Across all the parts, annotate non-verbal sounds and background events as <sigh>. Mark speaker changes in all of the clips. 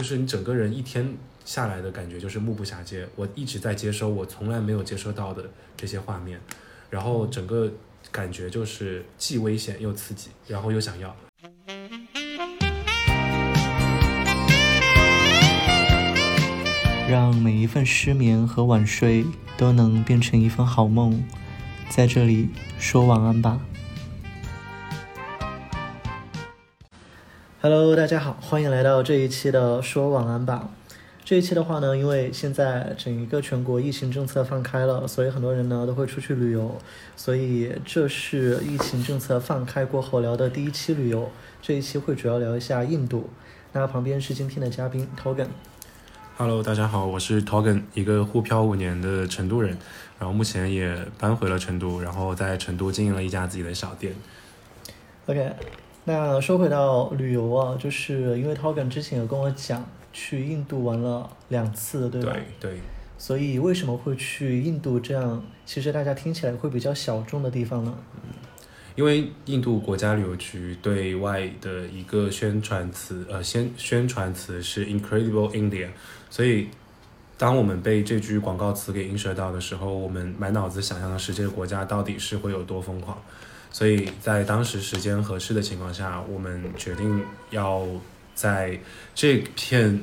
Speaker 1: 就是你整个人一天下来的感觉就是目不暇接，我一直在接收我从来没有接收到的这些画面，然后整个感觉就是既危险又刺激，然后又想要。
Speaker 2: 让每一份失眠和晚睡都能变成一份好梦，在这里说晚安吧。Hello，大家好，欢迎来到这一期的说晚安吧。这一期的话呢，因为现在整一个全国疫情政策放开了，所以很多人呢都会出去旅游，所以这是疫情政策放开过后聊的第一期旅游。这一期会主要聊一下印度。那旁边是今天的嘉宾 Togan。
Speaker 1: Hello，大家好，我是 Togan，一个沪漂五年的成都人，然后目前也搬回了成都，然后在成都经营了一家自己的小店。
Speaker 2: OK，那说回到旅游啊，就是因为 Togan 之前有跟我讲去印度玩了两次，对吧？
Speaker 1: 对对。
Speaker 2: 所以为什么会去印度这样？其实大家听起来会比较小众的地方呢？
Speaker 1: 因为印度国家旅游局对外的一个宣传词，呃，宣宣传词是 Incredible India，所以当我们被这句广告词给映射到的时候，我们满脑子想象的是这个国家到底是会有多疯狂。所以在当时时间合适的情况下，我们决定要在这片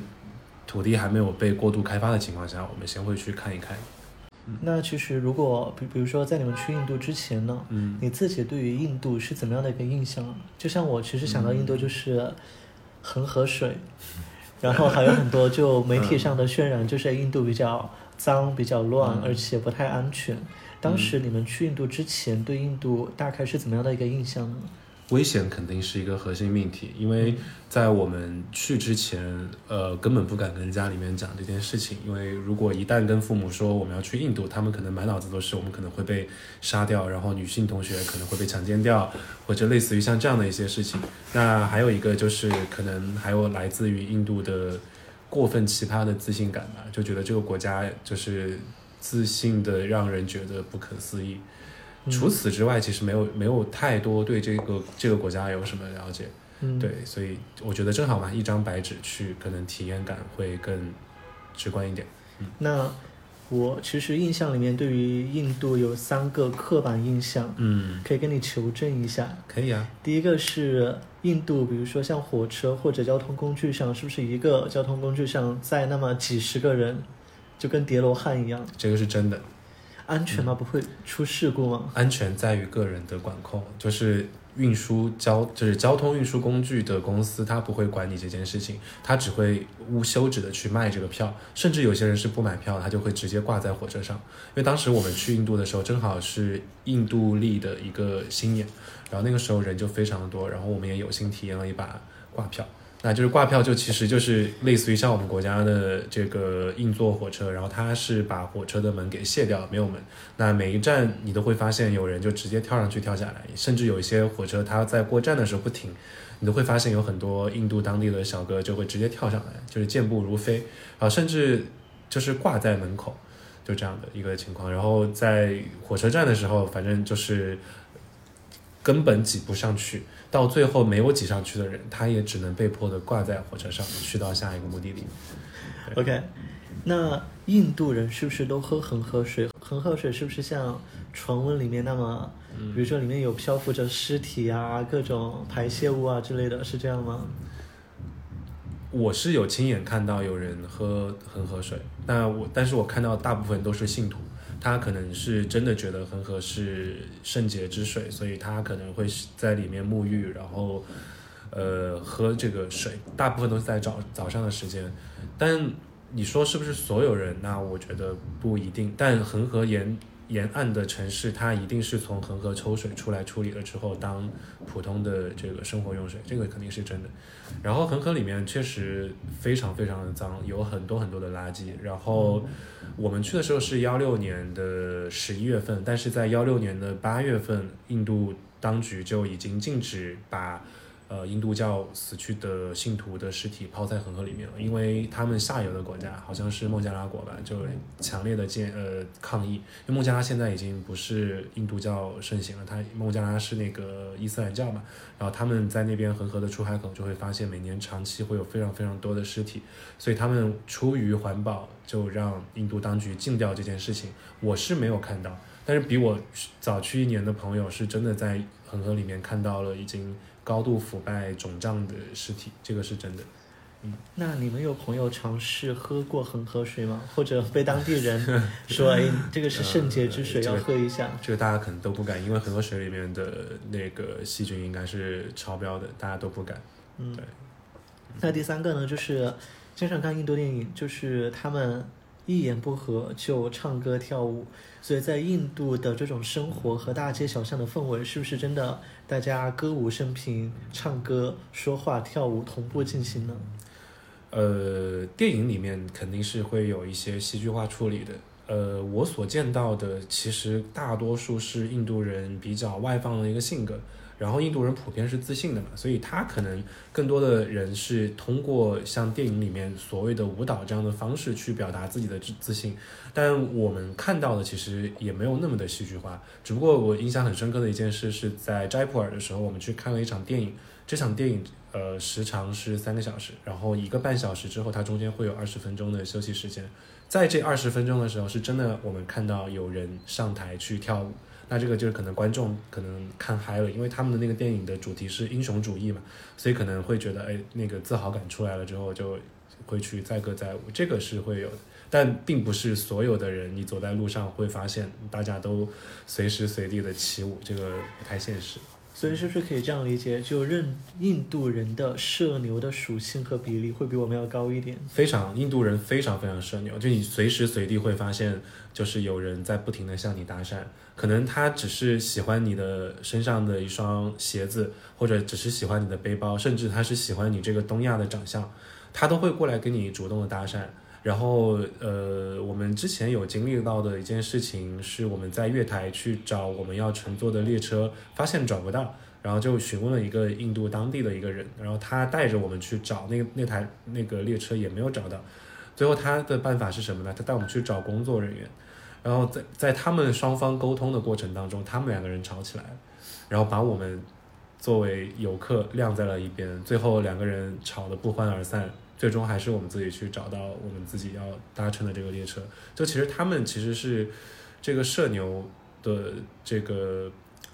Speaker 1: 土地还没有被过度开发的情况下，我们先会去看一看。
Speaker 2: 那其实，如果比比如说在你们去印度之前呢，嗯，你自己对于印度是怎么样的一个印象？就像我其实想到印度就是恒河水，然后还有很多就媒体上的渲染，就是印度比较脏、比较乱，而且不太安全。当时你们去印度之前，对印度大概是怎么样的一个印象呢？
Speaker 1: 危险肯定是一个核心命题，因为在我们去之前，呃，根本不敢跟家里面讲这件事情，因为如果一旦跟父母说我们要去印度，他们可能满脑子都是我们可能会被杀掉，然后女性同学可能会被强奸掉，或者类似于像这样的一些事情。那还有一个就是可能还有来自于印度的过分奇葩的自信感吧，就觉得这个国家就是自信的让人觉得不可思议。除此之外，其实没有没有太多对这个这个国家有什么了解，嗯对，所以我觉得正好嘛，一张白纸去，可能体验感会更直观一点。
Speaker 2: 那我其实印象里面对于印度有三个刻板印象，
Speaker 1: 嗯，
Speaker 2: 可以跟你求证一下。
Speaker 1: 可以啊。
Speaker 2: 第一个是印度，比如说像火车或者交通工具上，是不是一个交通工具上载那么几十个人，就跟叠罗汉一样？
Speaker 1: 这个是真的。
Speaker 2: 安全吗？不会出事故吗？
Speaker 1: 安全在于个人的管控，就是运输交就是交通运输工具的公司，他不会管你这件事情，他只会无休止的去卖这个票，甚至有些人是不买票，他就会直接挂在火车上。因为当时我们去印度的时候，正好是印度历的一个新年，然后那个时候人就非常多，然后我们也有幸体验了一把挂票。那就是挂票，就其实就是类似于像我们国家的这个硬座火车，然后它是把火车的门给卸掉，没有门。那每一站你都会发现有人就直接跳上去跳下来，甚至有一些火车它在过站的时候不停，你都会发现有很多印度当地的小哥就会直接跳上来，就是健步如飞啊，甚至就是挂在门口，就这样的一个情况。然后在火车站的时候，反正就是根本挤不上去。到最后没有挤上去的人，他也只能被迫的挂在火车上去到下一个目的地。
Speaker 2: OK，那印度人是不是都喝恒河水？恒河水是不是像传闻里面那么，比如说里面有漂浮着尸体啊、各种排泄物啊之类的，是这样吗？
Speaker 1: 我是有亲眼看到有人喝恒河水，那我但是我看到大部分都是信徒。他可能是真的觉得恒河是圣洁之水，所以他可能会在里面沐浴，然后，呃，喝这个水。大部分都是在早早上的时间，但你说是不是所有人？那我觉得不一定。但恒河沿沿岸的城市，它一定是从恒河抽水出来处理了之后，当普通的这个生活用水，这个肯定是真的。然后恒河里面确实非常非常的脏，有很多很多的垃圾。然后我们去的时候是幺六年的十一月份，但是在幺六年的八月份，印度当局就已经禁止把呃印度教死去的信徒的尸体抛在恒河里面了，因为他们下游的国家好像是孟加拉国吧，就强烈的建呃抗议，因为孟加拉现在已经不是印度教盛行了，它孟加拉是那个伊斯兰教嘛，然后他们在那边恒河的出海口就会发现每年长期会有非常非常多的尸体，所以他们出于环保就让印度当局禁掉这件事情，我是没有看到，但是比我早去一年的朋友是真的在恒河里面看到了已经。高度腐败肿胀的尸体，这个是真的。
Speaker 2: 嗯，那你们有朋友尝试喝过恒河水吗？或者被当地人 <laughs> 说，哎，这个是圣洁之水，要喝一下？
Speaker 1: 这个大家可能都不敢，因为恒河水里面的那个细菌应该是超标的，大家都不敢。嗯，对。
Speaker 2: 那第三个呢，就是经常看印度电影，就是他们。一言不合就唱歌跳舞，所以在印度的这种生活和大街小巷的氛围，是不是真的大家歌舞升平，唱歌、说话、跳舞同步进行呢？
Speaker 1: 呃，电影里面肯定是会有一些戏剧化处理的。呃，我所见到的其实大多数是印度人比较外放的一个性格。然后印度人普遍是自信的嘛，所以他可能更多的人是通过像电影里面所谓的舞蹈这样的方式去表达自己的自自信，但我们看到的其实也没有那么的戏剧化。只不过我印象很深刻的一件事是在斋普尔的时候，我们去看了一场电影，这场电影呃时长是三个小时，然后一个半小时之后它中间会有二十分钟的休息时间，在这二十分钟的时候是真的我们看到有人上台去跳舞。那这个就是可能观众可能看嗨了，因为他们的那个电影的主题是英雄主义嘛，所以可能会觉得，哎，那个自豪感出来了之后，就会去载歌载舞，这个是会有的，但并不是所有的人，你走在路上会发现大家都随时随地的起舞，这个不太现实。
Speaker 2: 所以是不是可以这样理解？就认印度人的社牛的属性和比例会比我们要高一点？
Speaker 1: 非常，印度人非常非常社牛，就你随时随地会发现，就是有人在不停的向你搭讪，可能他只是喜欢你的身上的一双鞋子，或者只是喜欢你的背包，甚至他是喜欢你这个东亚的长相，他都会过来跟你主动的搭讪。然后，呃，我们之前有经历到的一件事情，是我们在月台去找我们要乘坐的列车，发现找不到，然后就询问了一个印度当地的一个人，然后他带着我们去找那那台那个列车，也没有找到。最后他的办法是什么呢？他带我们去找工作人员，然后在在他们双方沟通的过程当中，他们两个人吵起来，然后把我们作为游客晾在了一边，最后两个人吵得不欢而散。最终还是我们自己去找到我们自己要搭乘的这个列车。就其实他们其实是这个社牛的这个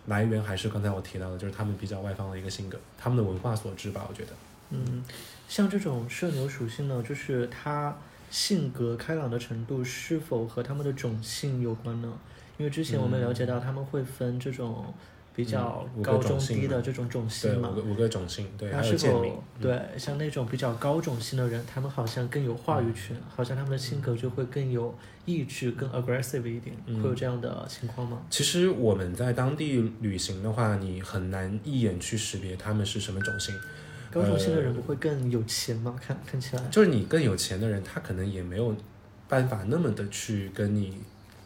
Speaker 1: 来源，还是刚才我提到的，就是他们比较外放的一个性格，他们的文化所致吧，我觉得。
Speaker 2: 嗯，像这种社牛属性呢，就是他性格开朗的程度是否和他们的种性有关呢？因为之前我们了解到他们会分这种。比较高中低的这种种姓嘛，
Speaker 1: 五个五个种姓，对，还
Speaker 2: 有贱民。对，像那种比较高种姓的人，他们好像更有话语权，好像他们的性格就会更有意志，更 aggressive 一点，会有这样的情况吗？
Speaker 1: 其实我们在当地旅行的话，你很难一眼去识别他们是什么种姓。
Speaker 2: 高种姓的人不会更有钱吗？看看起来。
Speaker 1: 就是你更有钱的人，他可能也没有办法那么的去跟你，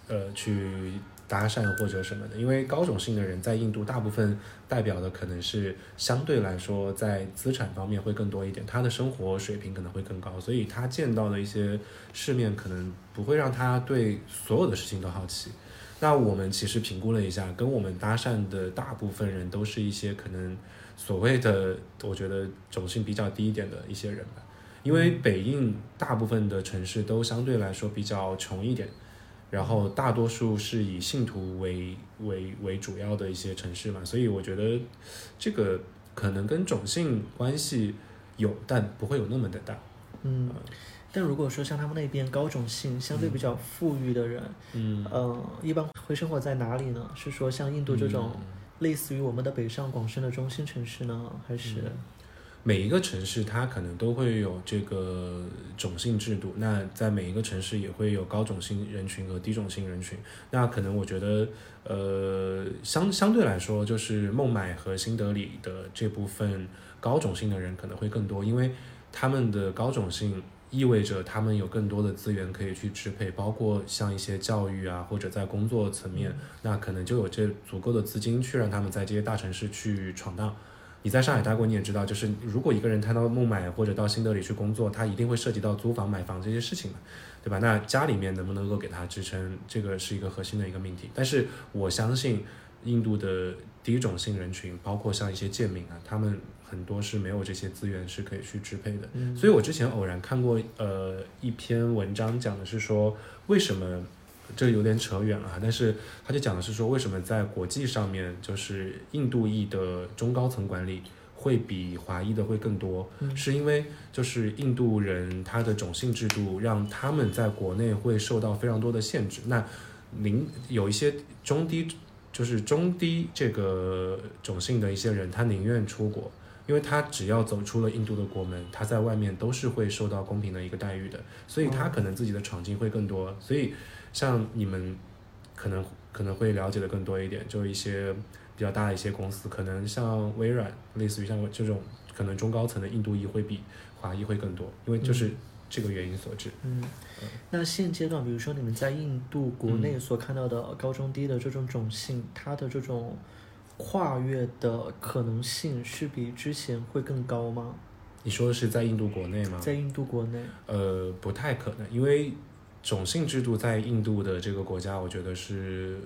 Speaker 1: 呃，去。搭讪或者什么的，因为高种姓的人在印度大部分代表的可能是相对来说在资产方面会更多一点，他的生活水平可能会更高，所以他见到的一些世面可能不会让他对所有的事情都好奇。那我们其实评估了一下，跟我们搭讪的大部分人都是一些可能所谓的我觉得种姓比较低一点的一些人吧，因为北印大部分的城市都相对来说比较穷一点。然后大多数是以信徒为为为主要的一些城市嘛，所以我觉得这个可能跟种姓关系有，但不会有那么的大。
Speaker 2: 嗯，但如果说像他们那边高种姓相对比较富裕的人，嗯，呃，一般会生活在哪里呢？是说像印度这种类似于我们的北上广深的中心城市呢，还是？
Speaker 1: 每一个城市，它可能都会有这个种姓制度。那在每一个城市也会有高种姓人群和低种姓人群。那可能我觉得，呃，相相对来说，就是孟买和新德里的这部分高种姓的人可能会更多，因为他们的高种姓意味着他们有更多的资源可以去支配，包括像一些教育啊，或者在工作层面，那可能就有这足够的资金去让他们在这些大城市去闯荡。你在上海待过，你也知道，就是如果一个人他到孟买或者到新德里去工作，他一定会涉及到租房、买房这些事情嘛，对吧？那家里面能不能够给他支撑，这个是一个核心的一个命题。但是我相信，印度的低种姓人群，包括像一些贱民啊，他们很多是没有这些资源是可以去支配的。
Speaker 2: 嗯
Speaker 1: 所以我之前偶然看过呃一篇文章，讲的是说为什么。这有点扯远了哈，但是他就讲的是说，为什么在国际上面，就是印度裔的中高层管理会比华裔的会更多，
Speaker 2: 嗯
Speaker 1: 是因为就是印度人他的种姓制度让他们在国内会受到非常多的限制。那您有一些中低，就是中低这个种姓的一些人，他宁愿出国。因为他只要走出了印度的国门，他在外面都是会受到公平的一个待遇的，所以他可能自己的闯劲会更多。所以像你们可能可能会了解的更多一点，就一些比较大的一些公司，可能像微软，类似于像这种可能中高层的印度裔会比华裔会更多，因为就是这个原因所致。
Speaker 2: 嗯，那现阶段，比如说你们在印度国内所看到的高中低的这种种姓，它的这种跨越的可能性是比之前会更高吗？
Speaker 1: 你说的是在印度国内吗？
Speaker 2: 在印度国内，
Speaker 1: 呃，不太可能，因为种姓制度在印度的这个国家，我觉得是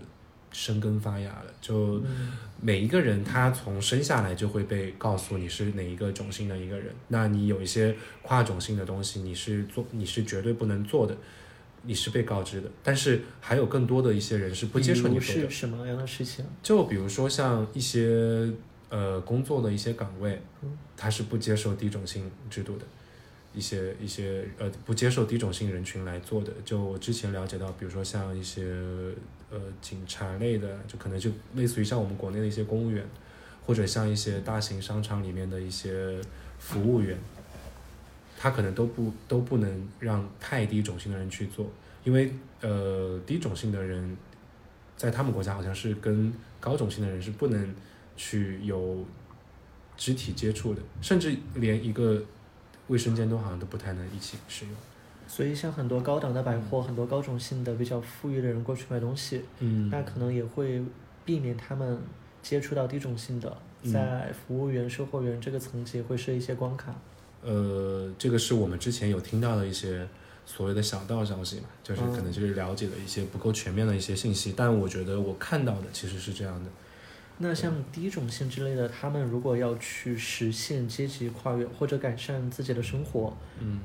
Speaker 1: 生根发芽了。就
Speaker 2: 嗯
Speaker 1: 每一个人，他从生下来就会被告诉你是哪一个种姓的一个人。那你有一些跨种姓的东西，你是做你是绝对不能做的，你是被告知的。但是还有更多的一些人是不接受你
Speaker 2: 是。什么样的事情？
Speaker 1: 就比如说像一些呃工作的一些岗位
Speaker 2: 嗯，
Speaker 1: 他是不接受低种姓制度的，一些一些呃不接受低种姓人群来做的。就我之前了解到，比如说像一些呃警察类的，就可能就类似于像我们国内的一些公务员，或者像一些大型商场里面的一些服务员，他可能都不都不能让太低种姓的人去做，因为呃低种姓的人在他们国家好像是跟高种姓的人是不能去有肢体接触的，甚至连一个卫生间都好像都不太能一起使用。
Speaker 2: 所以像很多高档的百货，很多高种姓的比较富裕的人过去买东西，
Speaker 1: 嗯
Speaker 2: 那可能也会避免他们接触到低种姓的，
Speaker 1: 嗯
Speaker 2: 在服务员、售货员这个层级会设一些关卡。
Speaker 1: 呃，这个是我们之前有听到的一些所谓的小道消息嘛，就是
Speaker 2: 嗯
Speaker 1: 可能就是了解的一些不够全面的一些信息，但我觉得我看到的其实是这样的。
Speaker 2: 那像低种姓之类的，他们如果要去实现阶级跨越或者改善自己的生活，
Speaker 1: 嗯，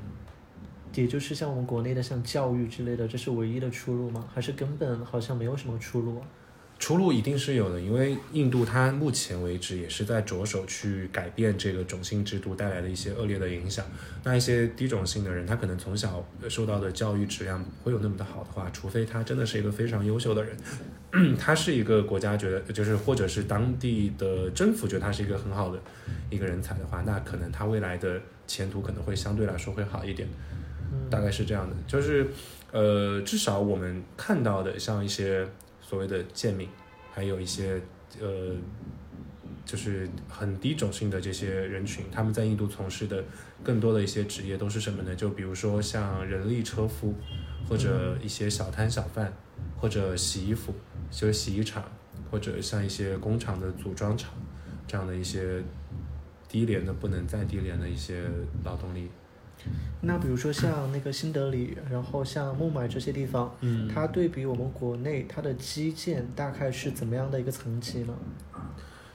Speaker 2: 也就是像我们国内的像教育之类的，这是唯一的出路吗？还是根本好像没有什么出路啊？
Speaker 1: 出路一定是有的，因为印度它目前为止也是在着手去改变这个种姓制度带来的一些恶劣的影响。那一些低种姓的人，他可能从小受到的教育质量不会有那么的好的话，除非他真的是一个非常优秀的人，<clears throat> 他是一个国家觉得就是或者是当地的政府觉得他是一个很好的一个人才的话，那可能他未来的前途可能会相对来说会好一点。
Speaker 2: 嗯
Speaker 1: 大概是这样的，就是呃，至少我们看到的，像一些所谓的贱民，还有一些呃，就是很低种姓的这些人群，他们在印度从事的更多的一些职业都是什么呢？就比如说像人力车夫，或者一些小摊小贩，或者洗衣服，就是洗衣厂，或者像一些工厂的组装厂，这样的一些低廉的不能再低廉的一些劳动力。
Speaker 2: 那比如说像那个新德里，然后像孟买这些地方，
Speaker 1: 嗯
Speaker 2: 它对比我们国内，它的基建大概是怎么样的一个层级呢？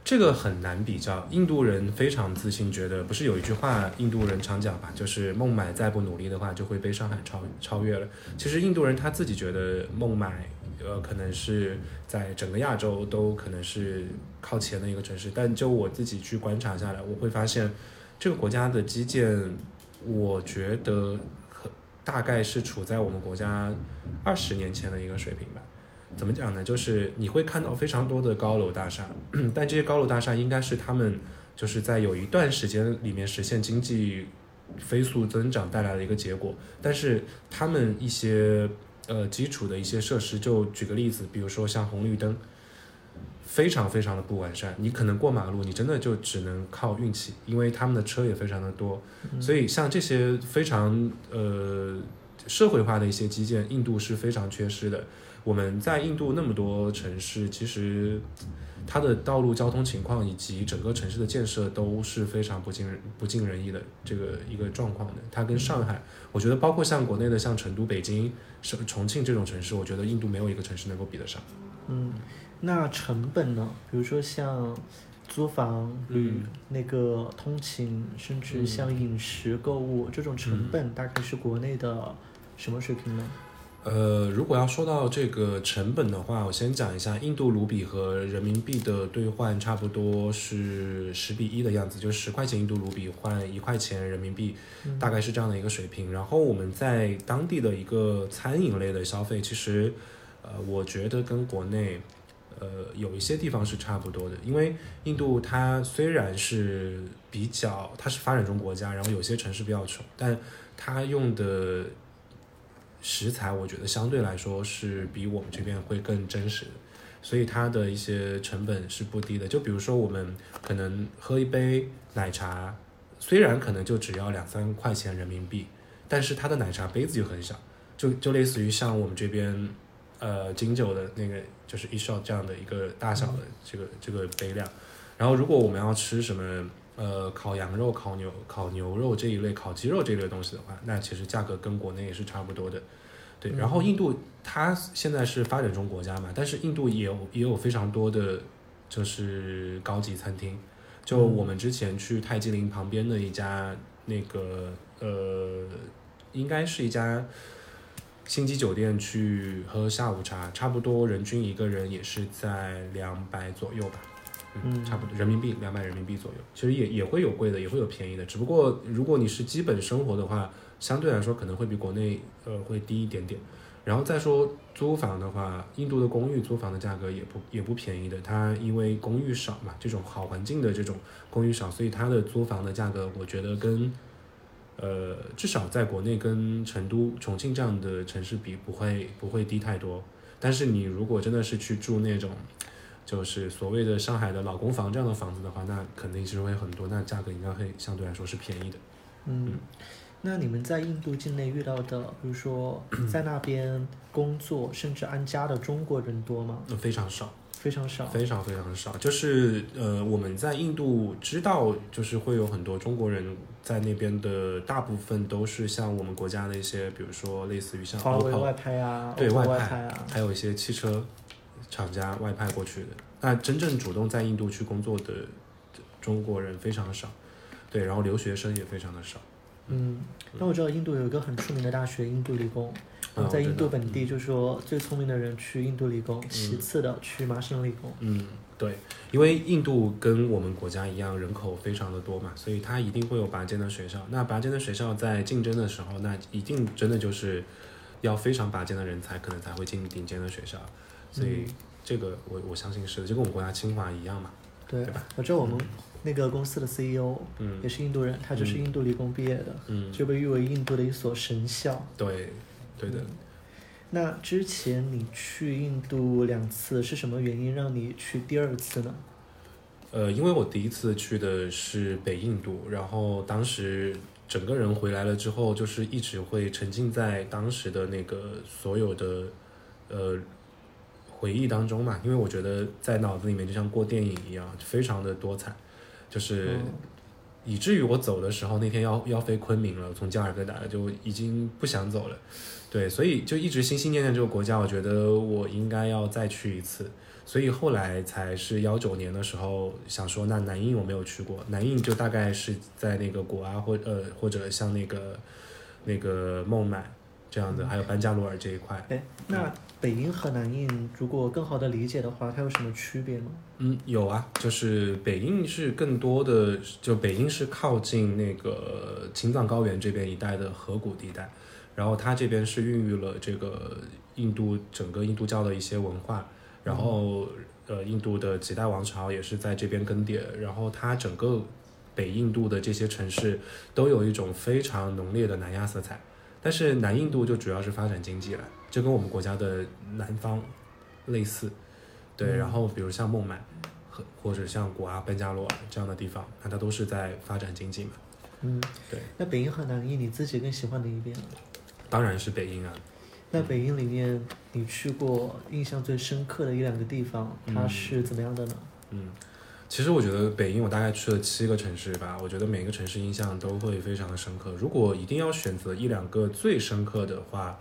Speaker 1: 这个很难比较。印度人非常自信，觉得不是有一句话，印度人常讲吧，就是孟买再不努力的话，就会被上海超超越了。其实印度人他自己觉得孟买，呃，可能是在整个亚洲都可能是靠前的一个城市，但就我自己去观察下来，我会发现这个国家的基建，我觉得可大概是处在我们国家二十年前的一个水平吧。怎么讲呢？就是你会看到非常多的高楼大厦，<clears throat> 但这些高楼大厦应该是他们就是在有一段时间里面实现经济飞速增长带来的一个结果。但是他们一些呃基础的一些设施，就举个例子，比如说像红绿灯，非常非常的不完善。你可能过马路，你真的就只能靠运气，因为他们的车也非常的多。所以像这些非常呃社会化的一些基建，印度是非常缺失的。我们在印度那么多城市，其实它的道路交通情况以及整个城市的建设都是非常不尽人不尽人意的这个一个状况的。它跟上海，我觉得包括像国内的像成都、北京、重重庆这种城市，我觉得印度没有一个城市能够比得上。
Speaker 2: 嗯，那成本呢？比如说像租房、旅、那个通勤，甚至像饮食、购物这种成本，大概是国内的什么水平呢？
Speaker 1: 呃，如果要说到这个成本的话，我先讲一下，印度卢比和人民币的兑换差不多是十比一的样子，就十块钱印度卢比换一块钱人民币，大概是这样的一个水平。然后我们在当地的一个餐饮类的消费，其实，呃，我觉得跟国内，呃，有一些地方是差不多的，因为印度它虽然是比较，它是发展中国家，然后有些城市比较穷，但它用的。食材我觉得相对来说是比我们这边会更真实的，所以它的一些成本是不低的。就比如说我们可能喝一杯奶茶，虽然可能就只要两三块钱人民币，但是它的奶茶杯子就很小，就就类似于像我们这边呃金酒的那个就是一 shot 这样的一个大小的这个这个杯量。然后如果我们要吃什么呃烤羊肉、烤牛、烤牛肉这一类、烤鸡肉这类东西的话，那其实价格跟国内也是差不多的。对，然后印度它现在是发展中国家嘛，但是印度也有也有非常多的，就是高级餐厅。就我们之前去泰姬陵旁边的一家那个呃，应该是一家星级酒店去喝下午茶，差不多人均一个人也是在两百左右吧，嗯，差不多人民币两百人民币左右。其实也也会有贵的，也会有便宜的，只不过如果你是基本生活的话。相对来说可能会比国内呃会低一点点，然后再说租房的话，印度的公寓租房的价格也不也不便宜的，它因为公寓少嘛，这种好环境的这种公寓少，所以它的租房的价格我觉得跟呃至少在国内跟成都、重庆这样的城市比不会不会低太多，但是你如果真的是去住那种就是所谓的上海的老公房这样的房子的话，那肯定是会很多，那价格应该会相对来说是便宜的，
Speaker 2: 嗯。那你们在印度境内遇到的，比如说在那边工作甚至安家的中国人多吗？
Speaker 1: 非常少，
Speaker 2: 非常少，
Speaker 1: 非常非常少。就是呃，我们在印度知道，就是会有很多中国人在那边的，大部分都是像我们国家的一些，比如说类似于像
Speaker 2: OPPO 外派啊，
Speaker 1: 对
Speaker 2: 外
Speaker 1: 派啊，还有一些汽车厂家外派过去的。那真正主动在印度去工作的中国人非常的少，对，然后留学生也非常的少。
Speaker 2: 嗯，那我知道印度有一个很出名的大学，印度理工。然后在印度本地，就是说最聪明的人去印度理工，其次的去麻省理工。
Speaker 1: 嗯，对，因为印度跟我们国家一样，人口非常的多嘛，所以它一定会有拔尖的学校。那拔尖的学校在竞争的时候，那一定真的就是要非常拔尖的人才，可能才会进顶尖的学校。所以这个我我相信是的，就跟我们国家清华一样嘛，
Speaker 2: 对
Speaker 1: 吧？
Speaker 2: 我知道我们。那个公司的 CEO，
Speaker 1: 嗯，
Speaker 2: 也是印度人，他就是印度理工毕业的，
Speaker 1: 嗯，
Speaker 2: 就被誉为印度的一所神校。
Speaker 1: 对，对的。
Speaker 2: 那之前你去印度两次，是什么原因让你去第二次呢？
Speaker 1: 呃，因为我第一次去的是北印度，然后当时整个人回来了之后，就是一直会沉浸在当时的那个所有的呃回忆当中嘛，因为我觉得在脑子里面就像过电影一样，非常的多彩。就是，以至于我走的时候，那天要要飞昆明了，从加尔各答就已经不想走了，对，所以就一直心心念念这个国家，我觉得我应该要再去一次，所以后来才是幺九年的时候想说，那南印我没有去过，南印就大概是在那个果阿或呃或者像那个那个孟买这样的，还有班加罗尔这一块。
Speaker 2: 哎，那。北印和南印，如果更好的理解的话，它有什么区别吗？
Speaker 1: 嗯，有啊，就是北印是更多的，就北印是靠近那个青藏高原这边一带的河谷地带，然后它这边是孕育了这个印度整个印度教的一些文化，然后呃，印度的几代王朝也是在这边更迭，然后它整个北印度的这些城市都有一种非常浓烈的南亚色彩，但是南印度就主要是发展经济了。就跟我们国家的南方类似，对，然后比如像孟买和或者像古阿、班加罗尔这样的地方，那它都是在发展经济嘛。
Speaker 2: 嗯，对。那北印和南印，你自己更喜欢哪一边？
Speaker 1: 当然是北印啊。
Speaker 2: 那北印里面，你去过印象最深刻的一两个地方，它是怎么样的呢？
Speaker 1: 嗯，其实我觉得北印我大概去了七个城市吧，我觉得每个城市印象都会非常的深刻。如果一定要选择一两个最深刻的话，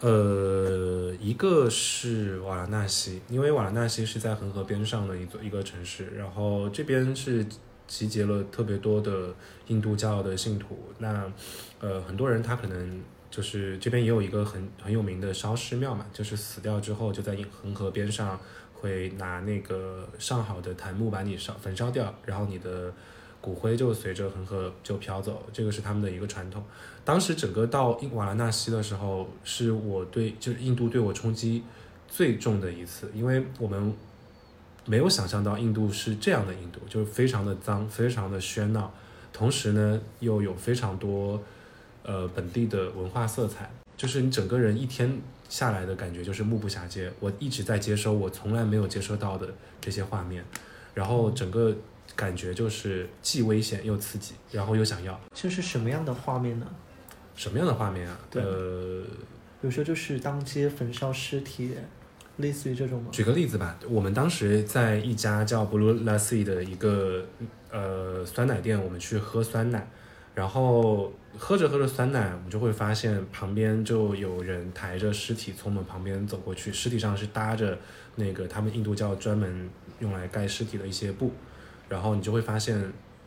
Speaker 1: 呃，一个是瓦拉纳西，因为瓦拉纳西是在恒河边上的一座一个城市，然后这边是集结了特别多的印度教的信徒。那呃，很多人他可能就是这边也有一个很很有名的烧尸庙嘛，就是死掉之后就在恒河边上会拿那个上好的檀木把你烧焚烧掉，然后你的。骨灰就随着恒河就飘走，这个是他们的一个传统。当时整个到瓦拉纳西的时候，是我对就是印度对我冲击最重的一次，因为我们没有想象到印度是这样的印度，就是非常的脏，非常的喧闹，同时呢又有非常多呃本地的文化色彩，就是你整个人一天下来的感觉就是目不暇接。我一直在接收我从来没有接收到的这些画面，然后整个。感觉就是既危险又刺激，然后又想要。
Speaker 2: 这是什么样的画面呢？
Speaker 1: 什么样的画面啊？
Speaker 2: 呃，比如说就是当街焚烧尸体，类似于这种吗？
Speaker 1: 举个例子吧，我们当时在一家叫 Blue Lassi 的一个呃酸奶店，我们去喝酸奶，然后喝着喝着酸奶，我们就会发现旁边就有人抬着尸体从我们旁边走过去，尸体上是搭着那个他们印度教专门用来盖尸体的一些布。然后你就会发现，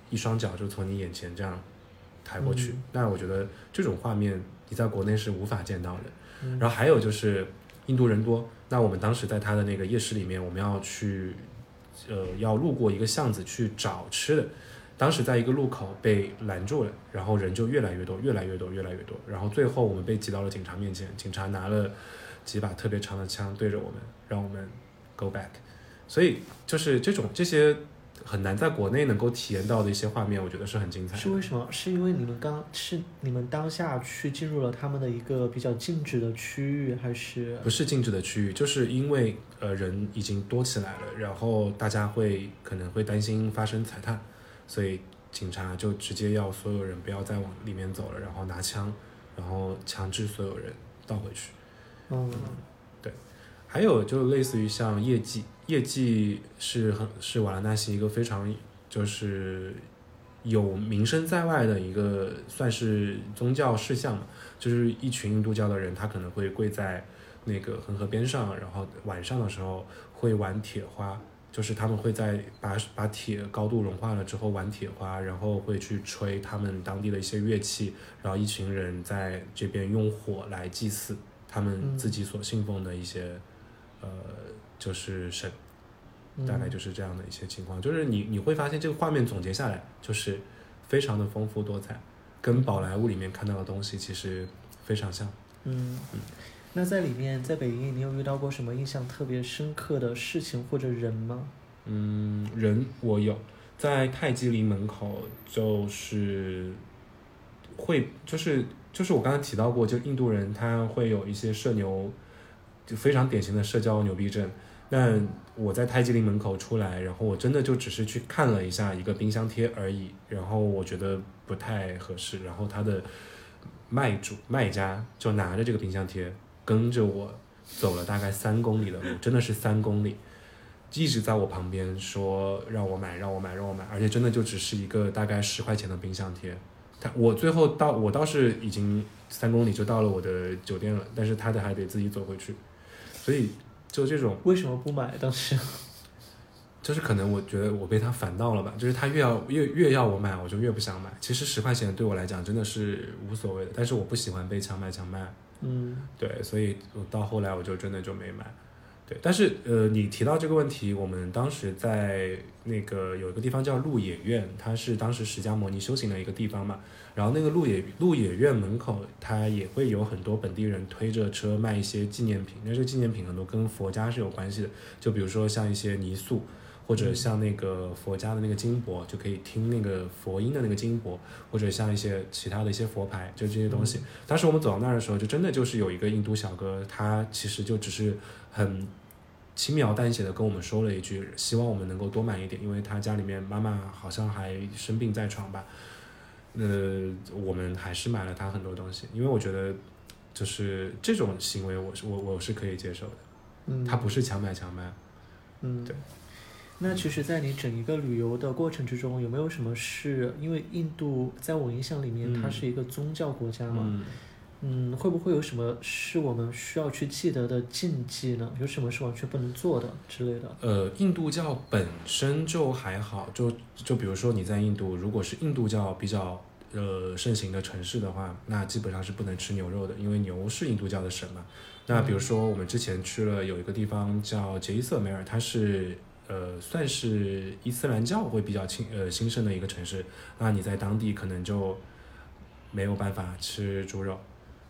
Speaker 1: 一双脚就从你眼前这样抬过去。那我觉得这种画面你在国内是无法见到的。然后还有就是印度人多，那我们当时在他的那个夜市里面，我们要去，呃，要路过一个巷子去找吃的。当时在一个路口被拦住了，然后人就越来越多，越来越多，越来越多。然后最后我们被挤到了警察面前，警察拿了几把特别长的枪对着我们，让我们 go back。所以就是这种这些。很难在国内能够体验到的一些画面，我觉得是很精彩。
Speaker 2: 是为什么？是因为你们刚是你们当下去进入了他们的一个比较静止的区域，还是
Speaker 1: 不是静止的区域？就是因为呃人已经多起来了，然后大家会可能会担心发生踩踏，所以警察就直接要所有人不要再往里面走了，然后拿枪，然后强制所有人倒回去。
Speaker 2: 嗯，
Speaker 1: 对。还有就类似于像业绩。业绩是很是瓦拉纳西一个非常就是有名声在外的一个算是宗教事项嘛，就是一群印度教的人，他可能会跪在那个恒河边上，然后晚上的时候会玩铁花，就是他们会在把把铁高度融化了之后玩铁花，然后会去吹他们当地的一些乐器，然后一群人在这边用火来祭祀他们自己所信奉的一些呃。就是神，大概就是这样的一些情况。就是你你会发现这个画面总结下来就是非常的丰富多彩，跟宝莱坞里面看到的东西其实非常像。
Speaker 2: 嗯嗯。那在里面，在北印，你有遇到过什么印象特别深刻的事情或者人吗？
Speaker 1: 嗯，人我有，在泰姬陵门口，就是会就是就是我刚才提到过，就印度人他会有一些社牛，就非常典型的社交牛逼症。但我在泰姬陵门口出来，然后我真的就只是去看了一下一个冰箱贴而已，然后我觉得不太合适，然后他的卖主卖家就拿着这个冰箱贴跟着我走了大概三公里的路，真的是三公里，一直在我旁边说让我买让我买让我买，而且真的就只是一个大概十块钱的冰箱贴，他我最后到我倒是已经三公里就到了我的酒店了，但是他的还得自己走回去，所以。就这种
Speaker 2: 为什么不买？当时 <laughs>
Speaker 1: 就是可能我觉得我被他烦到了吧，就是他越要越越要我买，我就越不想买。其实十块钱对我来讲真的是无所谓的，但是我不喜欢被强买强卖。
Speaker 2: 嗯，
Speaker 1: 对，所以我到后来我就真的就没买。对，但是呃，你提到这个问题，我们当时在那个有一个地方叫鹿野苑，它是当时释迦牟尼修行的一个地方嘛。然后那个鹿野鹿野苑门口，它也会有很多本地人推着车卖一些纪念品。那这纪念品很多跟佛家是有关系的，就比如说像一些泥塑，或者像那个佛家的那个金箔，就可以听那个佛音的那个金箔，或者像一些其他的一些佛牌，就这些东西。当时我们走到那儿的时候，就真的就是有一个印度小哥，他其实就只是很轻描淡写的跟我们说了一句，希望我们能够多买一点，因为他家里面妈妈好像还生病在床吧。呃，我们还是买了他很多东西，因为我觉得就是这种行为，我是我我是可以接受的。
Speaker 2: 嗯，
Speaker 1: 他不是强买强卖。
Speaker 2: 嗯，
Speaker 1: 对。
Speaker 2: 那其实，在你整一个旅游的过程之中，有没有什么是因为印度在我印象里面，它是一个宗教国家嘛？
Speaker 1: 嗯
Speaker 2: 嗯，会不会有什么是我们需要去记得的禁忌呢？有什么是完全不能做的之类的？
Speaker 1: 呃，印度教本身就还好，就就比如说你在印度，如果是印度教比较呃盛行的城市的话，那基本上是不能吃牛肉的，因为牛是印度教的神嘛。那比如说我们之前去了有一个地方叫杰伊瑟梅尔，它是呃算是伊斯兰教会比较兴呃兴盛的一个城市，那你在当地可能就没有办法吃猪肉。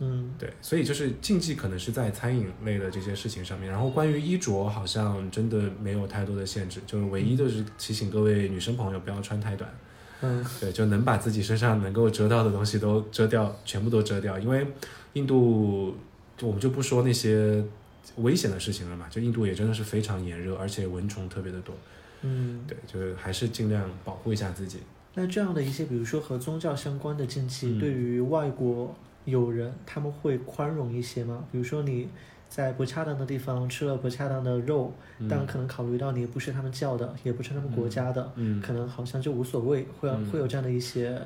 Speaker 2: 嗯，
Speaker 1: 对，所以就是禁忌可能是在餐饮类的这些事情上面，然后关于衣着好像真的没有太多的限制，就是唯一就是提醒各位女生朋友不要穿太短，
Speaker 2: 嗯，
Speaker 1: 对，就能把自己身上能够遮到的东西都遮掉，全部都遮掉，因为印度就我们就不说那些危险的事情了嘛，就印度也真的是非常炎热，而且蚊虫特别的多，
Speaker 2: 嗯，
Speaker 1: 对，就是还是尽量保护一下自己。
Speaker 2: 那这样的一些，比如说和宗教相关的禁忌，
Speaker 1: 嗯
Speaker 2: 对于外国友人他们会宽容一些吗？比如说你在不恰当的地方吃了不恰当的肉，
Speaker 1: 嗯
Speaker 2: 当然可能考虑到你不是他们教的，也不是他们国家的，
Speaker 1: 嗯，
Speaker 2: 可能好像就无所谓，会会有这样的一些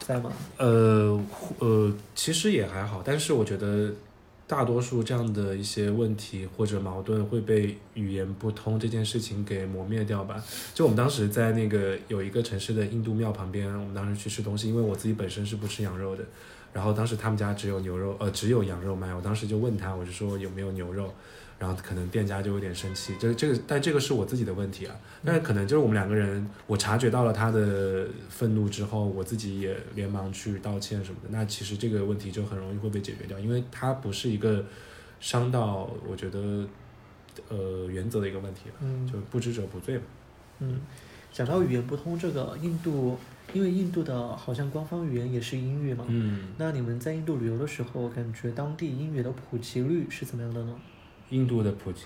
Speaker 2: 在吗？
Speaker 1: 呃呃，其实也还好，但是我觉得大多数这样的一些问题或者矛盾会被语言不通这件事情给磨灭掉吧。就我们当时在那个有一个城市的印度庙旁边，我们当时去吃东西，因为我自己本身是不吃羊肉的，然后当时他们家只有牛肉，呃，只有羊肉卖，我当时就问他，我就说有没有牛肉。然后可能店家就有点生气，这个这个，但这个是我自己的问题啊。但是可能就是我们两个人，我察觉到了他的愤怒之后，我自己也连忙去道歉什么的。那其实这个问题就很容易会被解决掉，因为它不是一个伤到我觉得呃原则的一个问题了，
Speaker 2: 嗯
Speaker 1: 就不知者不罪嘛。
Speaker 2: 嗯，讲到语言不通这个，印度因为印度的好像官方语言也是英语嘛，
Speaker 1: 嗯，
Speaker 2: 那你们在印度旅游的时候，感觉当地英语的普及率是怎么样的呢？
Speaker 1: 印度的普及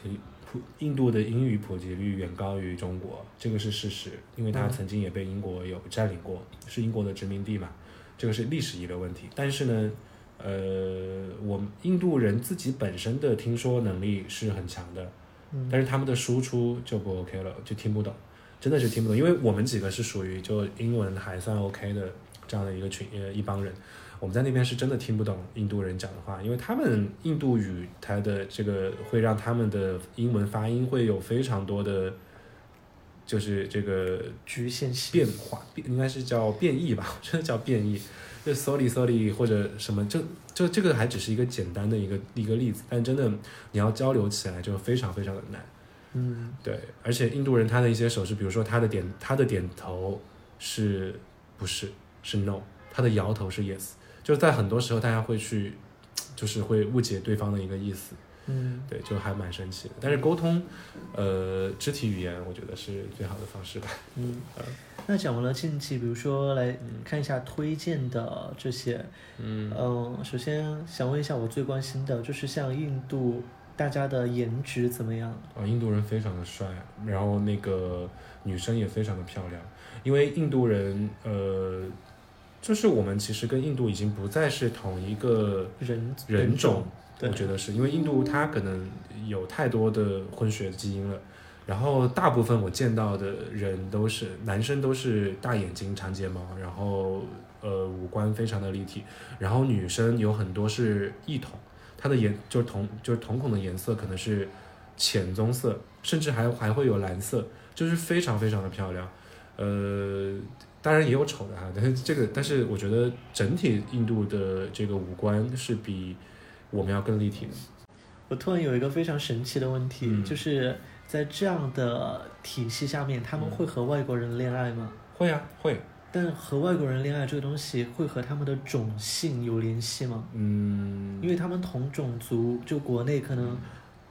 Speaker 1: 普，印度的英语普及率远高于中国，这个是事实，因为它
Speaker 2: 嗯
Speaker 1: 曾经也被英国有占领过，是英国的殖民地嘛，这个是历史遗留问题。但是呢，呃，我们印度人自己本身的听说能力是很强的，
Speaker 2: 嗯
Speaker 1: 但是他们的输出就不 OK 了，就听不懂，真的是听不懂。因为我们几个是属于就英文还算 OK 的这样的一个群呃一帮人，我们在那边是真的听不懂印度人讲的话，因为他们印度语它的这个会让他们的英文发音会有非常多的，就是这个
Speaker 2: 局限性
Speaker 1: 变化，变应该是叫变异吧，真的叫变异。<laughs> 就 sorry sorry 或者什么，就就这个还只是一个简单的一个一个例子，但真的你要交流起来就非常非常的难。
Speaker 2: 嗯
Speaker 1: 对，而且印度人他的一些手势，比如说他的点他的点头是不是是 no，他的摇头是 yes，就是在很多时候大家会去就是会误解对方的一个意思，
Speaker 2: 嗯
Speaker 1: 对，就还蛮神奇的。但是沟通，呃，肢体语言我觉得是最好的方式吧。
Speaker 2: 嗯
Speaker 1: 呃，
Speaker 2: 那讲完了禁忌，比如说来看一下推荐的这些，
Speaker 1: 嗯
Speaker 2: 嗯，首先想问一下我最关心的就是像印度大家的颜值怎么样？
Speaker 1: 啊，印度人非常的帅，然后那个女生也非常的漂亮，因为印度人，呃，就是我们其实跟印度已经不再是同一个
Speaker 2: 人
Speaker 1: 人种，
Speaker 2: 对
Speaker 1: 我觉得是因为印度它可能有太多的混血基因了，然后大部分我见到的人都是男生都是大眼睛、长睫毛，然后呃五官非常的立体，然后女生有很多是异瞳，她的颜就是瞳就是瞳孔的颜色可能是浅棕色，甚至还还会有蓝色，就是非常非常的漂亮，呃。当然也有丑的哈，<laughs> 但是这个，但是我觉得整体印度的这个五官是比我们要更立体的。
Speaker 2: 我突然有一个非常神奇的问题，
Speaker 1: 嗯
Speaker 2: 就是在这样的体系下面，他们会和外国人恋爱吗？
Speaker 1: 会啊，会，
Speaker 2: 但和外国人恋爱这个东西会和他们的种姓有联系吗？
Speaker 1: 嗯，
Speaker 2: 因为他们同种族，就国内可能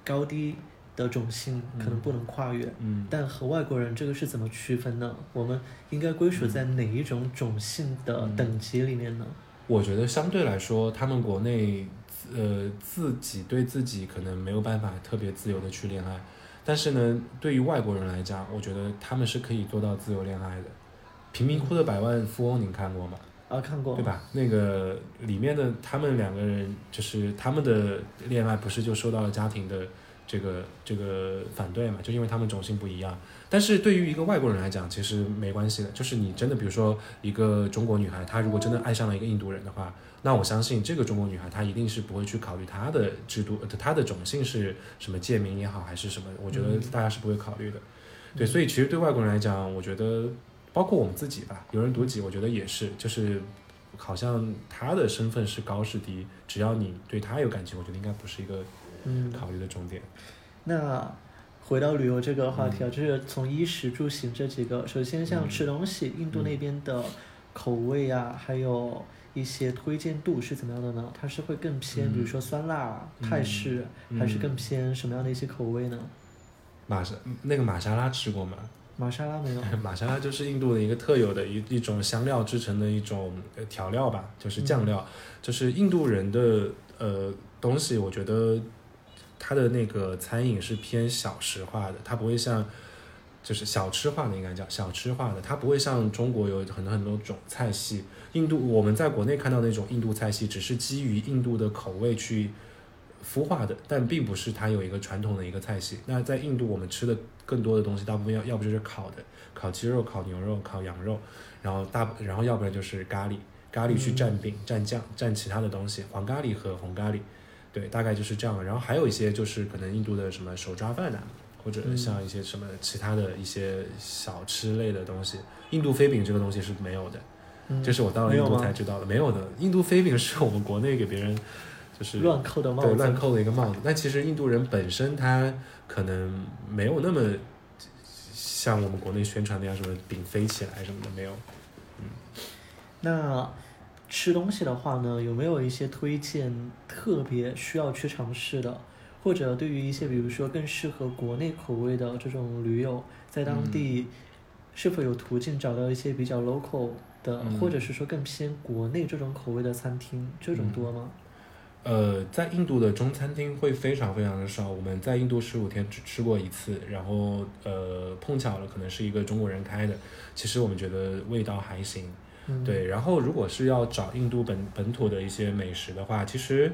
Speaker 2: 高低的种姓可能不能跨越，
Speaker 1: 嗯，
Speaker 2: 但和外国人这个是怎么区分呢？我们应该归属在哪一种种姓的等级里面呢？
Speaker 1: 我觉得相对来说，他们国内呃自己对自己可能没有办法特别自由的去恋爱，但是呢，对于外国人来讲，我觉得他们是可以做到自由恋爱的。贫民窟的百万富翁》，您看过吗？
Speaker 2: 啊，看过，
Speaker 1: 对吧？那个里面的他们两个人，就是他们的恋爱，不是就受到了家庭的这个这个反对嘛？就因为他们种姓不一样。但是对于一个外国人来讲，其实没关系的。就是你真的，比如说一个中国女孩，她如果真的爱上了一个印度人的话，那我相信这个中国女孩她一定是不会去考虑她的制度，她的种姓是什么贱民也好，还是什么，我觉得大家是不会考虑的。对，所以其实对外国人来讲，我觉得包括我们自己吧，有人读己，我觉得也是，就是好像他的身份是高是低，只要你对他有感情，我觉得应该不是一个考虑的重点。
Speaker 2: 那。回到旅游这个话题啊，就是从衣食住行这几个，首先像吃东西，印度那边的口味啊，还有一些推荐度是怎么样的呢？它是会更偏，比如说酸辣、泰式，还是更偏什么样的一些口味呢？
Speaker 1: 玛莎那个玛莎拉吃过吗？
Speaker 2: 玛莎拉没有。<laughs>
Speaker 1: 玛莎拉就是印度的一个特有的一一种香料制成的一种调料吧，就是酱料，就是印度人的呃东西，我觉得。它的那个餐饮是偏小食化的，它不会像，就是小吃化的应该叫小吃化的，它不会像中国有很多很多种菜系。印度我们在国内看到那种印度菜系，只是基于印度的口味去孵化的，但并不是它有一个传统的一个菜系。那在印度我们吃的更多的东西，大部分要要不就是烤的，烤鸡肉、烤牛肉、烤羊肉，然后大然后要不然就是咖喱，咖喱去蘸饼、蘸酱、蘸其他的东西，黄咖喱和红咖喱。对，大概就是这样。然后还有一些就是可能印度的什么手抓饭呐，或者像一些什么其他的一些小吃类的东西。印度飞饼这个东西是没有的，这是我到了印度才知道的，没有的。印度飞饼是我们国内给别人就是
Speaker 2: 乱扣的帽子，
Speaker 1: 对，乱扣的一个帽子。但其实印度人本身他可能没有那么像我们国内宣传那样什么饼飞起来什么的没有。嗯，
Speaker 2: 那。吃东西的话呢，有没有一些推荐特别需要去尝试的？或者对于一些比如说更适合国内口味的这种驴友，在当地是否有途径找到一些比较 local 的，或者是说更偏国内这种口味的餐厅？这种多吗？
Speaker 1: 呃，在印度的中餐厅会非常非常的少。我们在印度十五天只吃过一次，然后呃碰巧了可能是一个中国人开的，其实我们觉得味道还行。对，然后如果是要找印度本本土的一些美食的话，其实，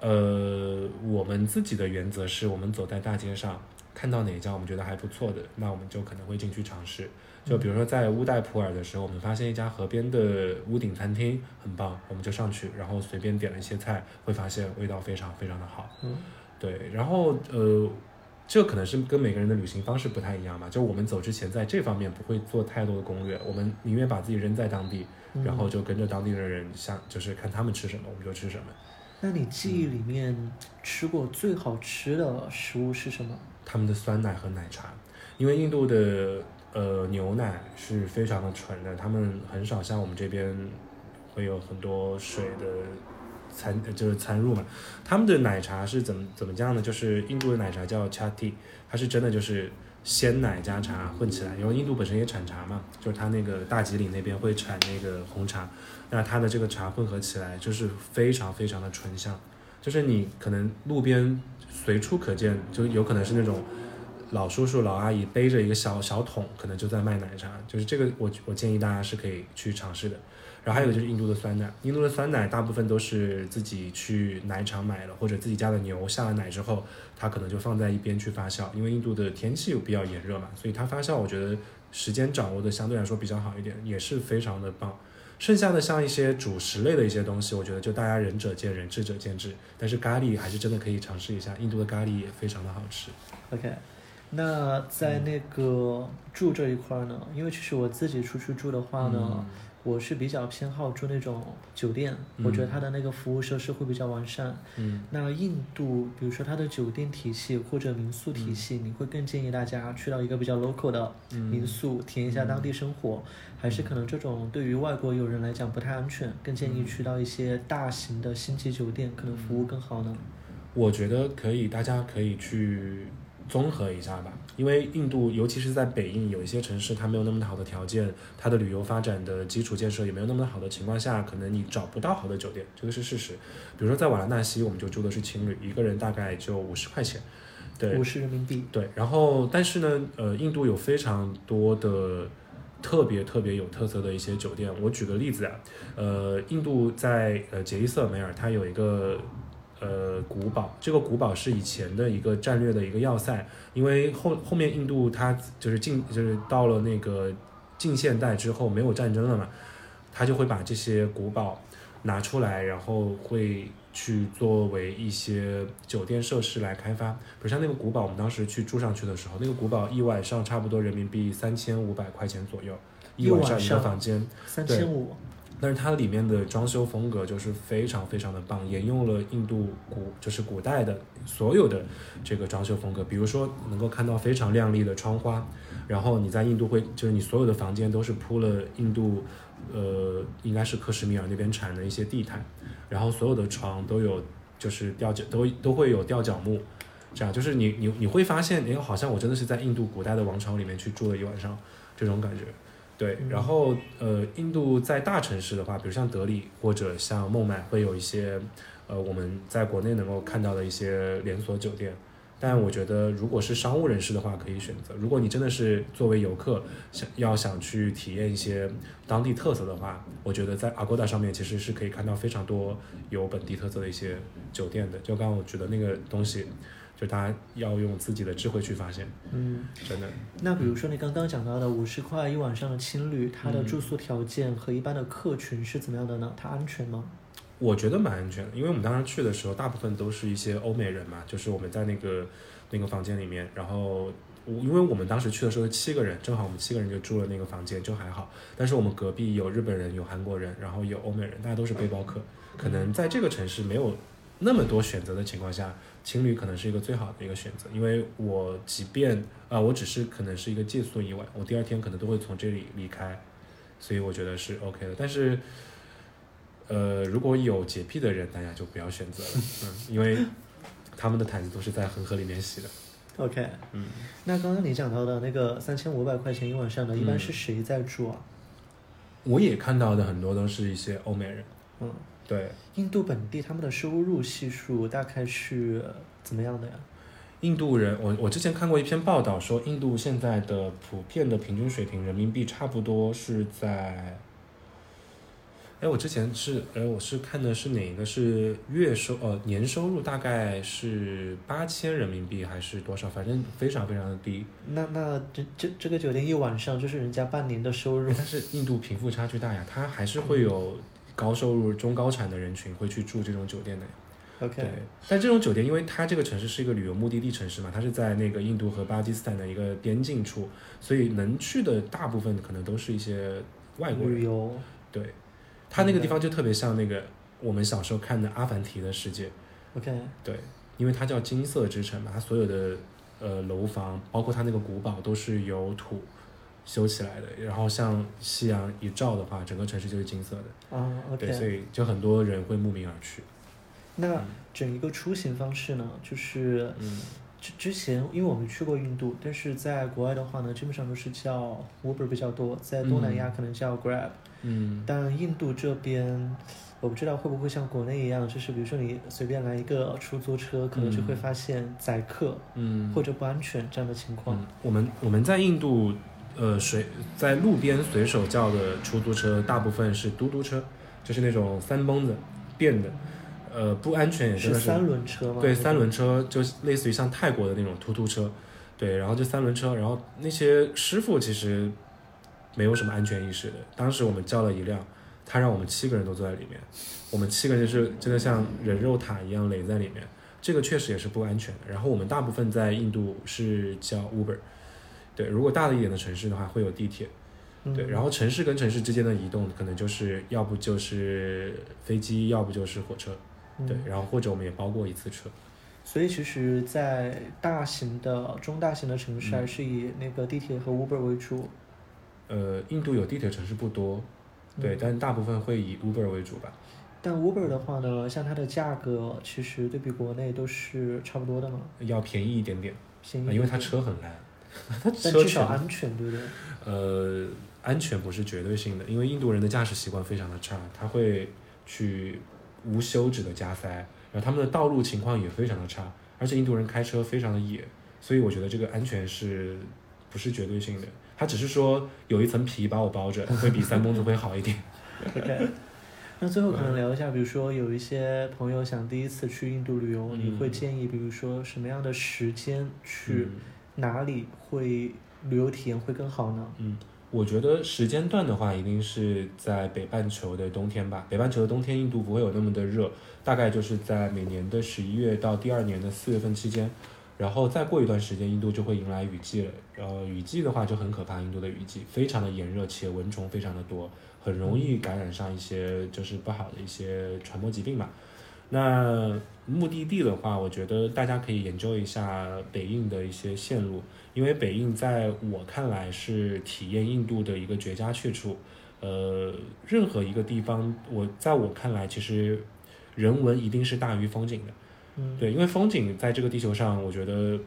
Speaker 1: 呃，我们自己的原则是我们走在大街上，看到哪家我们觉得还不错的，那我们就可能会进去尝试。就比如说在乌代普尔的时候，我们发现一家河边的屋顶餐厅很棒，我们就上去，然后随便点了一些菜，会发现味道非常非常的好。
Speaker 2: 嗯，
Speaker 1: 对，然后呃。这可能是跟每个人的旅行方式不太一样吧。就我们走之前，在这方面不会做太多的攻略，我们宁愿把自己扔在当地，然后就跟着当地的人，像就是看他们吃什么，我们就吃什么。
Speaker 2: 那你记忆里面吃过最好吃的食物是什么？
Speaker 1: 他们的酸奶和奶茶，因为印度的呃牛奶是非常的纯的，他们很少像我们这边会有很多水的。参就是参入嘛，他们的奶茶是怎么怎么样呢？就是印度的奶茶叫 chatti，它是真的就是鲜奶加茶混起来。因为印度本身也产茶嘛，就是它那个大吉岭那边会产那个红茶，那它的这个茶混合起来就是非常非常的醇香，就是你可能路边随处可见，就有可能是那种老叔叔老阿姨背着一个小小桶，可能就在卖奶茶，就是这个我我建议大家是可以去尝试的。然后还有就是印度的酸奶，印度的酸奶大部分都是自己去奶厂买了，或者自己家的牛下了奶之后，它可能就放在一边去发酵。因为印度的天气又比较炎热嘛，所以它发酵我觉得时间掌握的相对来说比较好一点，也是非常的棒。剩下的像一些主食类的一些东西，我觉得就大家仁者见仁，智者见智。但是咖喱还是真的可以尝试一下，印度的咖喱也非常的好吃。
Speaker 2: OK，那在那个住这一块呢？因为其实我自己出去住的话呢。我是比较偏好住那种酒店，我觉得它的那个服务设施会比较完善。
Speaker 1: 嗯，
Speaker 2: 那印度，比如说它的酒店体系或者民宿体系，你会更建议大家去到一个比较 local 的民宿，体验一下当地生活，还是可能这种对于外国友人来讲不太安全，更建议去到一些大型的星级酒店，可能服务更好呢？
Speaker 1: 我觉得可以，大家可以去。综合一下吧，因为印度，尤其是在北印，有一些城市它没有那么好的条件，它的旅游发展的基础建设也没有那么好的情况下，可能你找不到好的酒店，这个是事实。比如说在瓦拉纳西，我们就住的是青旅，一个人大概就五十块钱，对，
Speaker 2: 五十人民币。
Speaker 1: 对，然后但是呢，呃，印度有非常多的特别特别有特色的一些酒店。我举个例子啊，呃，印度在呃杰伊瑟梅尔，它有一个呃古堡，这个古堡是以前的一个战略的一个要塞，因为后后面印度它就是近就是到了那个近现代之后没有战争了嘛，它就会把这些古堡拿出来，然后会去作为一些酒店设施来开发。比如像那个古堡，我们当时去住上去的时候，那个古堡一晚上差不多人民币三千五百块钱左右，
Speaker 2: 一
Speaker 1: 晚上一个房间。
Speaker 2: 三千五，
Speaker 1: 但是它里面的装修风格就是非常非常的棒，沿用了印度古就是古代的所有的这个装修风格，比如说能够看到非常亮丽的窗花，然后你在印度会就是你所有的房间都是铺了印度呃应该是克什米尔那边产的一些地毯，然后所有的床都有就是吊脚都都会有吊脚木。这样就是你你你会发现，哎，好像我真的是在印度古代的王朝里面去住了一晚上，这种感觉。对，然后呃，印度在大城市的话，比如像德里或者像孟买，会有一些呃我们在国内能够看到的一些连锁酒店。但我觉得，如果是商务人士的话，可以选择；如果你真的是作为游客，想要想去体验一些当地特色的话，我觉得在 Agoda 上面其实是可以看到非常多有本地特色的一些酒店的。就刚刚我举的那个东西，就大家要用自己的智慧去发现，
Speaker 2: 嗯，
Speaker 1: 真的。
Speaker 2: 那比如说你刚刚讲到的五十块一晚上的青旅，它的
Speaker 1: 嗯
Speaker 2: 住宿条件和一般的客群是怎么样的呢？它安全吗？
Speaker 1: 我觉得蛮安全的，因为我们当时去的时候，大部分都是一些欧美人嘛，就是我们在那个那个房间里面，然后我因为我们当时去的时候是七个人，正好我们七个人就住了那个房间，就还好。但是我们隔壁有日本人，有韩国人，然后有欧美人，大家都是背包客，可能在这个城市没有那么多选择的情况下，青旅可能是一个最好的一个选择。因为我即便啊、我只是可能是一个借宿一晚，我第二天可能都会从这里离开，所以我觉得是 OK 的。但是呃，如果有洁癖的人，大家就不要选择了，嗯，因为他们的毯子都是在恒河里面洗的
Speaker 2: ，OK，
Speaker 1: 嗯，
Speaker 2: 那刚刚你讲到的那个三千五百块钱一晚上的，一般
Speaker 1: 嗯
Speaker 2: 是谁在住啊？
Speaker 1: 我也看到的很多都是一些欧美人，
Speaker 2: 嗯，
Speaker 1: 对，
Speaker 2: 印度本地他们的收入系数大概是怎么样的呀？
Speaker 1: 印度人，我我之前看过一篇报道说，印度现在的普遍的平均水平人民币差不多是在，哎，我之前是，哎，我是看的是哪一个是月收，呃，年收入大概是八千人民币还是多少？反正非常非常的低。
Speaker 2: 那那这这这个酒店一晚上就是人家半年的收入。
Speaker 1: 但是印度贫富差距大呀，它还是会有高收入、中高产的人群会去住这种酒店的呀。
Speaker 2: OK，
Speaker 1: 对，但这种酒店，因为它这个城市是一个旅游目的地城市嘛，它是在那个印度和巴基斯坦的一个边境处，所以能去的大部分可能都是一些外国人。
Speaker 2: 旅游。
Speaker 1: 对，它那个地方就特别像那个我们小时候看的《阿凡提》的世界。
Speaker 2: OK，
Speaker 1: 对，因为它叫金色之城嘛，它所有的呃楼房，包括它那个古堡，都是由土修起来的。然后像夕阳一照的话，整个城市就是金色的。
Speaker 2: 啊
Speaker 1: 对，所
Speaker 2: ，OK。
Speaker 1: 以就很多人会慕名而去。
Speaker 2: 那整一个出行方式呢，就是
Speaker 1: 嗯
Speaker 2: 之之前，因为我们去过印度，但是在国外的话呢，基本上都是叫 Uber 比较多，在东南亚可能叫 Grab，、
Speaker 1: 嗯
Speaker 2: 但印度这边。我不知道会不会像国内一样，就是比如说你随便来一个出租车，可能就会发现宰客
Speaker 1: 嗯，
Speaker 2: 或者不安全这样的情况。
Speaker 1: 嗯，我们我们在印度，呃，随在路边随手叫的出租车，大部分是嘟嘟车，就是那种三蹦子变的，呃，不安全也真的是。
Speaker 2: 是三轮车吗？
Speaker 1: 对，三轮车就类似于像泰国的那种突突车，对，然后就三轮车，然后那些师傅其实没有什么安全意识的。当时我们叫了一辆，他让我们七个人都坐在里面，我们七个人就是真的像人肉塔一样垒在里面，这个确实也是不安全的。然后我们大部分在印度是叫 Uber，对，如果大的一点的城市的话会有地铁，
Speaker 2: 嗯
Speaker 1: 对，然后城市跟城市之间的移动可能就是要不就是飞机，要不就是火车，对
Speaker 2: 嗯，
Speaker 1: 然后或者我们也包过一次车。
Speaker 2: 所以其实，在大型的、中大型的城市，
Speaker 1: 嗯
Speaker 2: 还是以那个地铁和 Uber 为主。
Speaker 1: 呃，印度有地铁城市不多，对，
Speaker 2: 嗯
Speaker 1: 但大部分会以 Uber 为主吧。
Speaker 2: 但 Uber 的话呢，像它的价格其实对比国内都是差不多的嘛，
Speaker 1: 要便宜一点点，
Speaker 2: 便宜
Speaker 1: 因为它车很烂，<laughs> 它
Speaker 2: 至少安全，对不对？
Speaker 1: 呃安全不是绝对性的，因为印度人的驾驶习惯非常的差，他会去无休止的加塞，然后他们的道路情况也非常的差，而且印度人开车非常的野，所以我觉得这个安全是不是绝对性的？他只是说有一层皮把我包着，会比三蹦子会好一点。<laughs>
Speaker 2: OK，那最后可能聊一下，比如说有一些朋友想第一次去印度旅游，
Speaker 1: 嗯
Speaker 2: 你会建议，比如说什么样的时间去
Speaker 1: 嗯
Speaker 2: 哪里会旅游体验会更好呢？
Speaker 1: 嗯，我觉得时间段的话，一定是在北半球的冬天吧。北半球的冬天，印度不会有那么的热，大概就是在每年的十一月到第二年的四月份期间。然后再过一段时间，印度就会迎来雨季了。呃，雨季的话就很可怕，印度的雨季非常的炎热，且蚊虫非常的多，很容易感染上一些就是不好的一些传播疾病嘛。那目的地的话，我觉得大家可以研究一下北印的一些线路，因为北印在我看来是体验印度的一个绝佳去处。呃，任何一个地方，我在我看来，其实人文一定是大于风景的。
Speaker 2: 嗯，
Speaker 1: 对，因为风景在这个地球上，我觉得，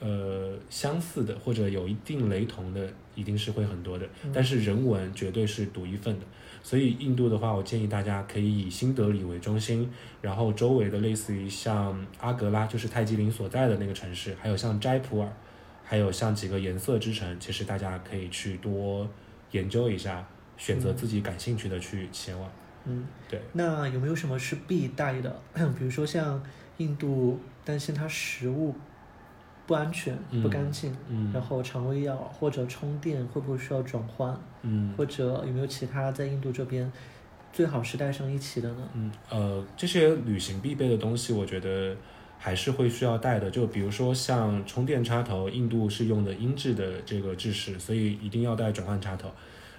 Speaker 1: 呃，相似的或者有一定雷同的，一定是会很多的。
Speaker 2: 嗯
Speaker 1: 但是人文绝对是独一份的。所以印度的话，我建议大家可以以新德里为中心，然后周围的类似于像阿格拉，就是泰姬陵所在的那个城市，还有像斋普尔，还有像几个颜色之城，其实大家可以去多研究一下，选择自己感兴趣的去前往。
Speaker 2: 嗯，
Speaker 1: 对。
Speaker 2: 那有没有什么是必带的？<clears throat> 比如说像印度担心它食物不安全、
Speaker 1: 嗯
Speaker 2: 不干净，
Speaker 1: 嗯
Speaker 2: 然后肠胃药或者充电会不会需要转换？
Speaker 1: 嗯
Speaker 2: 或者有没有其他在印度这边最好是带上一起的呢？
Speaker 1: 嗯，呃，这些旅行必备的东西，我觉得还是会需要带的。就比如说像充电插头，印度是用的英制的这个制式，所以一定要带转换插头。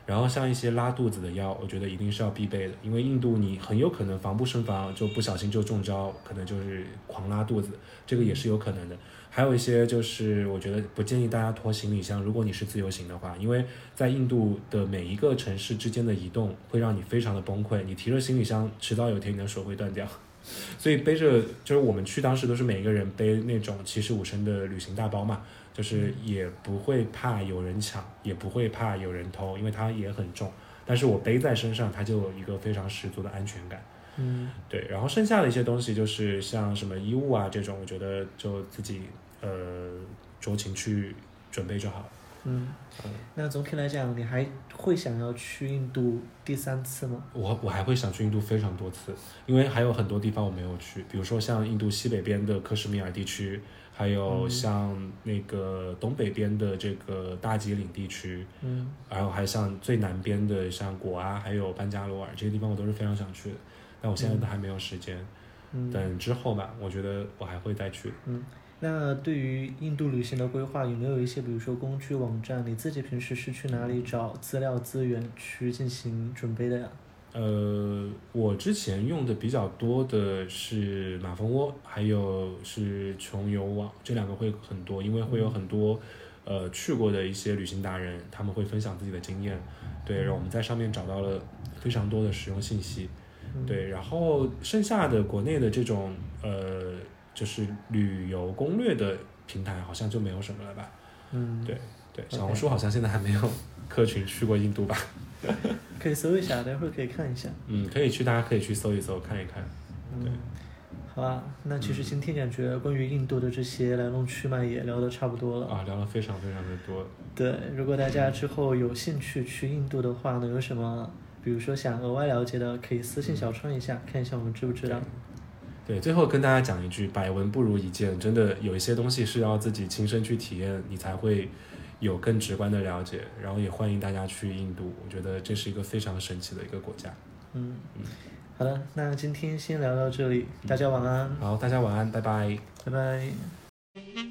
Speaker 1: 然后像一些拉肚子的药，我觉得一定是要必备的，因为印度你很有可能防不胜防，就不小心就中招，可能就是狂拉肚子，这个也是有可能的。还有一些就是我觉得不建议大家拖行李箱，如果你是自由行的话，因为在印度的每一个城市之间的移动会让你非常的崩溃，你提着行李箱，迟早有一天你的手会断掉。<laughs> 所以背着就是我们去当时都是每一个人背那种七十五升的旅行大包嘛，就是也不会怕有人抢，也不会怕有人偷，因为它也很重。但是我背在身上，它就有一个非常十足的安全感。
Speaker 2: 嗯
Speaker 1: 对，然后剩下的一些东西就是像什么衣物啊这种，我觉得就自己呃酌情去准备就好了。
Speaker 2: 嗯，那总体来讲，你还会想要去印度第三次吗？
Speaker 1: 我我还会想去印度非常多次，因为还有很多地方我没有去，比如说像印度西北边的克什米尔地区，还有
Speaker 2: 嗯
Speaker 1: 像那个东北边的这个大吉岭地区，
Speaker 2: 嗯
Speaker 1: 然后还像最南边的像果阿，还有班加罗尔这些地方，我都是非常想去的，但我现在都还没有时间，
Speaker 2: 嗯。
Speaker 1: 等之后吧，我觉得我还会再去。
Speaker 2: 嗯那对于印度旅行的规划，有没有一些比如说工具网站，你自己平时是去哪里找资料资源去进行准备的呀？
Speaker 1: 呃，我之前用的比较多的是马蜂窝，还有是穷游网，这两个会很多，因为会有很多呃去过的一些旅行达人，他们会分享自己的经验，对，然后我们在上面找到了非常多的实用信息，
Speaker 2: 嗯。
Speaker 1: 对，然后剩下的国内的这种呃就是旅游攻略的平台好像就没有什么了吧？
Speaker 2: 嗯，
Speaker 1: 对对，小红书好像现在还没有客群去过印度吧？<laughs>
Speaker 2: 可以搜一下，待会儿可以看一下。
Speaker 1: 嗯，可以去，大家可以去搜一搜看一看。对
Speaker 2: 嗯，好吧，那其实今天感觉关于印度的这些来龙去脉也聊得差不多了。
Speaker 1: 啊，聊了非常非常的多。
Speaker 2: 对，如果大家之后有兴趣去印度的话呢，有什么比如说想额外了解的，可以私信小川一下，看一下我们知不知道。
Speaker 1: 对，最后跟大家讲一句，百闻不如一见，真的有一些东西是要自己亲身去体验，你才会有更直观的了解。然后也欢迎大家去印度，我觉得这是一个非常神奇的一个国家。
Speaker 2: 嗯，好的，那今天先聊到这里，大家晚安，
Speaker 1: 好，大家晚安，拜拜。
Speaker 2: 拜拜。